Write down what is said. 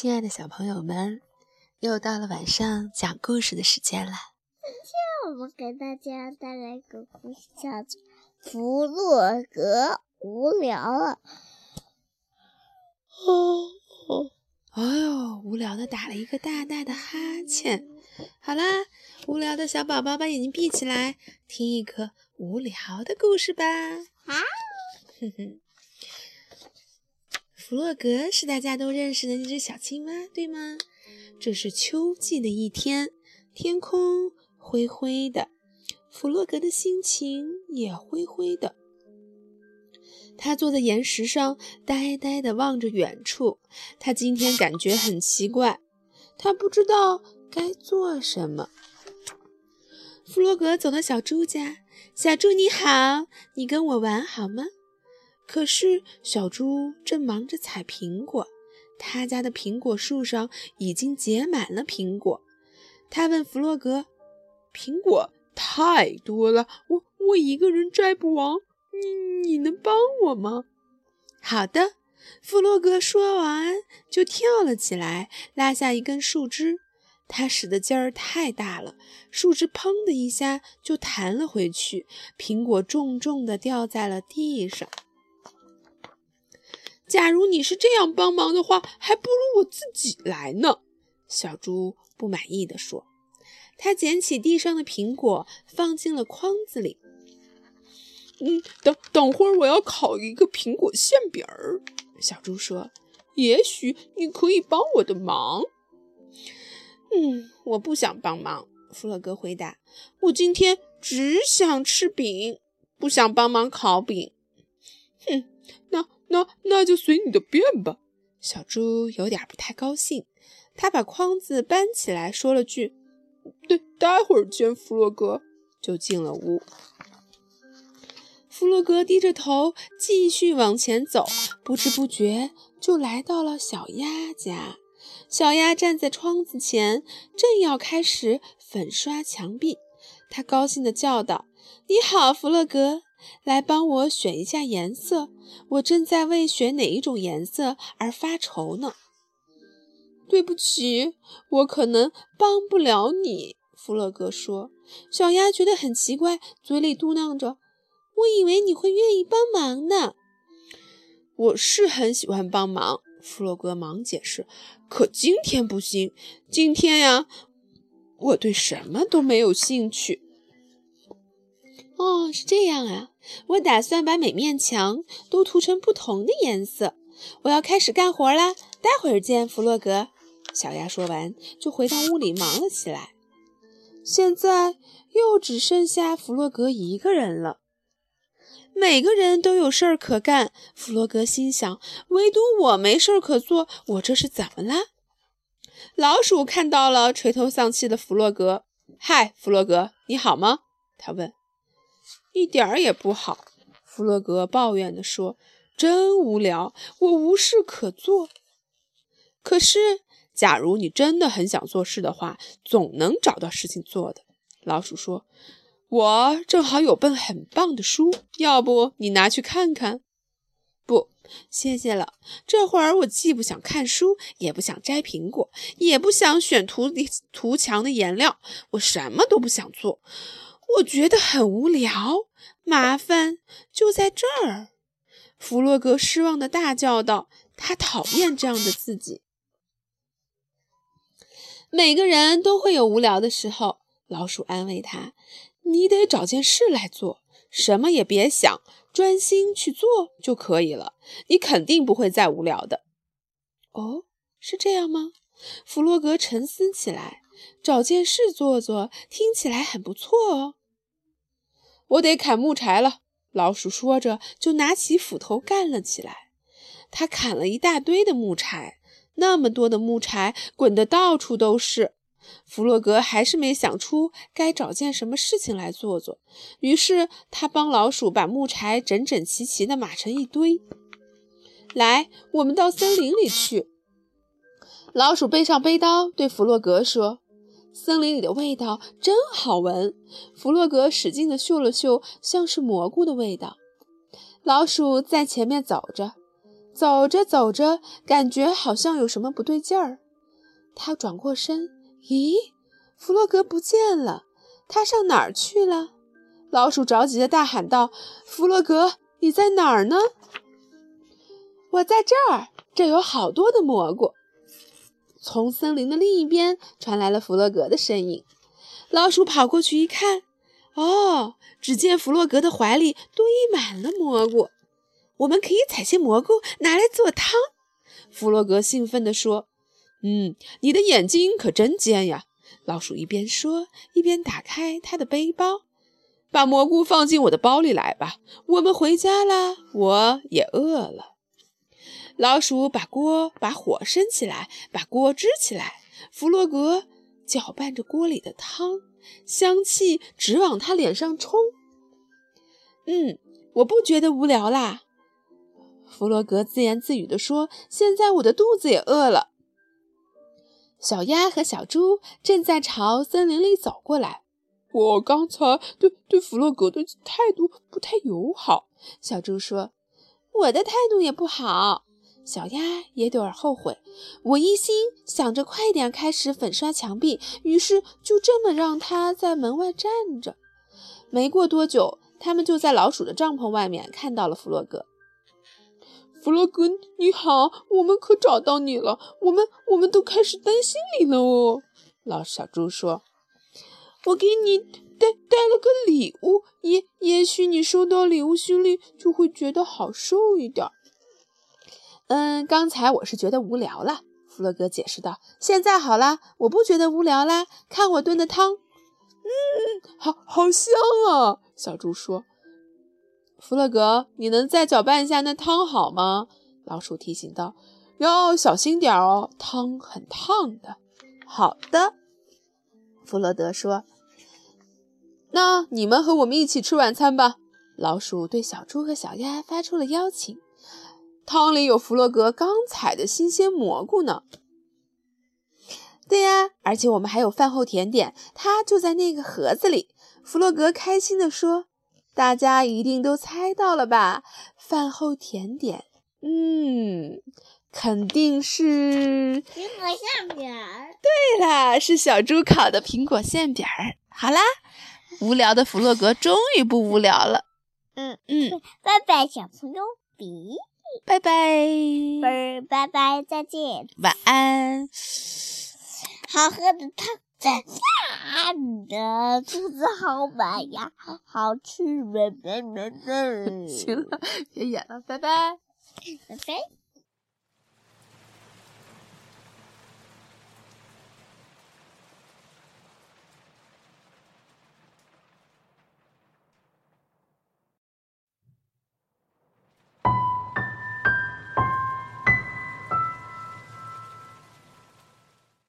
亲爱的小朋友们，又到了晚上讲故事的时间了。今天我们给大家带来一个故事，叫做《弗洛格无聊了》。哦，哎呦，无聊的打了一个大大的哈欠。好啦，无聊的小宝宝把眼睛闭起来，听一个无聊的故事吧。啊，哼哼。弗洛格是大家都认识的那只小青蛙，对吗？这是秋季的一天，天空灰灰的，弗洛格的心情也灰灰的。他坐在岩石上，呆呆地望着远处。他今天感觉很奇怪，他不知道该做什么。弗洛格走到小猪家，小猪你好，你跟我玩好吗？可是小猪正忙着采苹果，他家的苹果树上已经结满了苹果。他问弗洛格：“苹果太多了，我我一个人摘不完，你你能帮我吗？”“好的。”弗洛格说完就跳了起来，拉下一根树枝。他使的劲儿太大了，树枝砰的一下就弹了回去，苹果重重地掉在了地上。假如你是这样帮忙的话，还不如我自己来呢。”小猪不满意地说。他捡起地上的苹果，放进了筐子里。“嗯，等等会儿，我要烤一个苹果馅饼儿。”小猪说。“也许你可以帮我的忙。”“嗯，我不想帮忙。”弗洛格回答。“我今天只想吃饼，不想帮忙烤饼。”“哼，那……”就随你的便吧。小猪有点不太高兴，他把筐子搬起来，说了句：“对，待会儿见，弗洛格。”就进了屋。弗洛格低着头继续往前走，不知不觉就来到了小鸭家。小鸭站在窗子前，正要开始粉刷墙壁。他高兴地叫道：“你好，弗洛格。”来帮我选一下颜色，我正在为选哪一种颜色而发愁呢。对不起，我可能帮不了你。”弗洛格说。小鸭觉得很奇怪，嘴里嘟囔着：“我以为你会愿意帮忙呢。”我是很喜欢帮忙，弗洛格忙解释。可今天不行，今天呀，我对什么都没有兴趣。哦，是这样啊！我打算把每面墙都涂成不同的颜色。我要开始干活啦，待会儿见，弗洛格。小鸭说完，就回到屋里忙了起来。现在又只剩下弗洛格一个人了。每个人都有事儿可干，弗洛格心想，唯独我没事儿可做。我这是怎么了？老鼠看到了垂头丧气的弗洛格。嗨，弗洛格，你好吗？他问。一点儿也不好，弗洛格抱怨地说：“真无聊，我无事可做。可是，假如你真的很想做事的话，总能找到事情做的。”老鼠说：“我正好有本很棒的书，要不你拿去看看？”“不，谢谢了。这会儿我既不想看书，也不想摘苹果，也不想选涂涂墙的颜料，我什么都不想做。”我觉得很无聊，麻烦就在这儿。弗洛格失望的大叫道：“他讨厌这样的自己。”每个人都会有无聊的时候，老鼠安慰他：“你得找件事来做，什么也别想，专心去做就可以了。你肯定不会再无聊的。”哦，是这样吗？弗洛格沉思起来：“找件事做做，听起来很不错哦。”我得砍木柴了，老鼠说着，就拿起斧头干了起来。他砍了一大堆的木柴，那么多的木柴滚得到处都是。弗洛格还是没想出该找件什么事情来做做，于是他帮老鼠把木柴整整齐齐地码成一堆。来，我们到森林里去。老鼠背上背刀，对弗洛格说。森林里的味道真好闻，弗洛格使劲地嗅了嗅，像是蘑菇的味道。老鼠在前面走着，走着走着，感觉好像有什么不对劲儿。他转过身，咦，弗洛格不见了，他上哪儿去了？老鼠着急的大喊道：“弗洛格，你在哪儿呢？”“我在这儿，这有好多的蘑菇。”从森林的另一边传来了弗洛格的身影。老鼠跑过去一看，哦，只见弗洛格的怀里堆满了蘑菇。我们可以采些蘑菇拿来做汤。弗洛格兴奋地说：“嗯，你的眼睛可真尖呀！”老鼠一边说，一边打开他的背包，把蘑菇放进我的包里来吧。我们回家啦，我也饿了。老鼠把锅把火升起来，把锅支起来。弗洛格搅拌着锅里的汤，香气直往他脸上冲。嗯，我不觉得无聊啦。弗洛格自言自语地说：“现在我的肚子也饿了。”小鸭和小猪正在朝森林里走过来。我刚才对对弗洛格的态度不太友好，小猪说：“我的态度也不好。”小鸭也有点后悔。我一心想着快点开始粉刷墙壁，于是就这么让它在门外站着。没过多久，他们就在老鼠的帐篷外面看到了弗洛格。弗洛格，你好，我们可找到你了。我们我们都开始担心你了哦。老小猪说：“我给你带带了个礼物，也也许你收到礼物，心里就会觉得好受一点。”嗯，刚才我是觉得无聊了。弗洛格解释道：“现在好了，我不觉得无聊啦。看我炖的汤，嗯，好好香啊。”小猪说。弗洛格，你能再搅拌一下那汤好吗？老鼠提醒道：“要小心点哦，汤很烫的。”好的，弗洛德说：“那你们和我们一起吃晚餐吧。”老鼠对小猪和小鸭发出了邀请。汤里有弗洛格刚采的新鲜蘑菇呢。对呀，而且我们还有饭后甜点，它就在那个盒子里。弗洛格开心地说。大家一定都猜到了吧？饭后甜点，嗯，肯定是苹果馅饼儿。对啦，是小猪烤的苹果馅饼儿。好啦，无聊的弗洛格终于不无聊了。嗯嗯，拜拜，小朋友，比拜拜，拜拜拜，再见，晚安。好喝的汤。啊！你的 肚子好满呀，好吃！行了，别演了，拜拜，拜拜。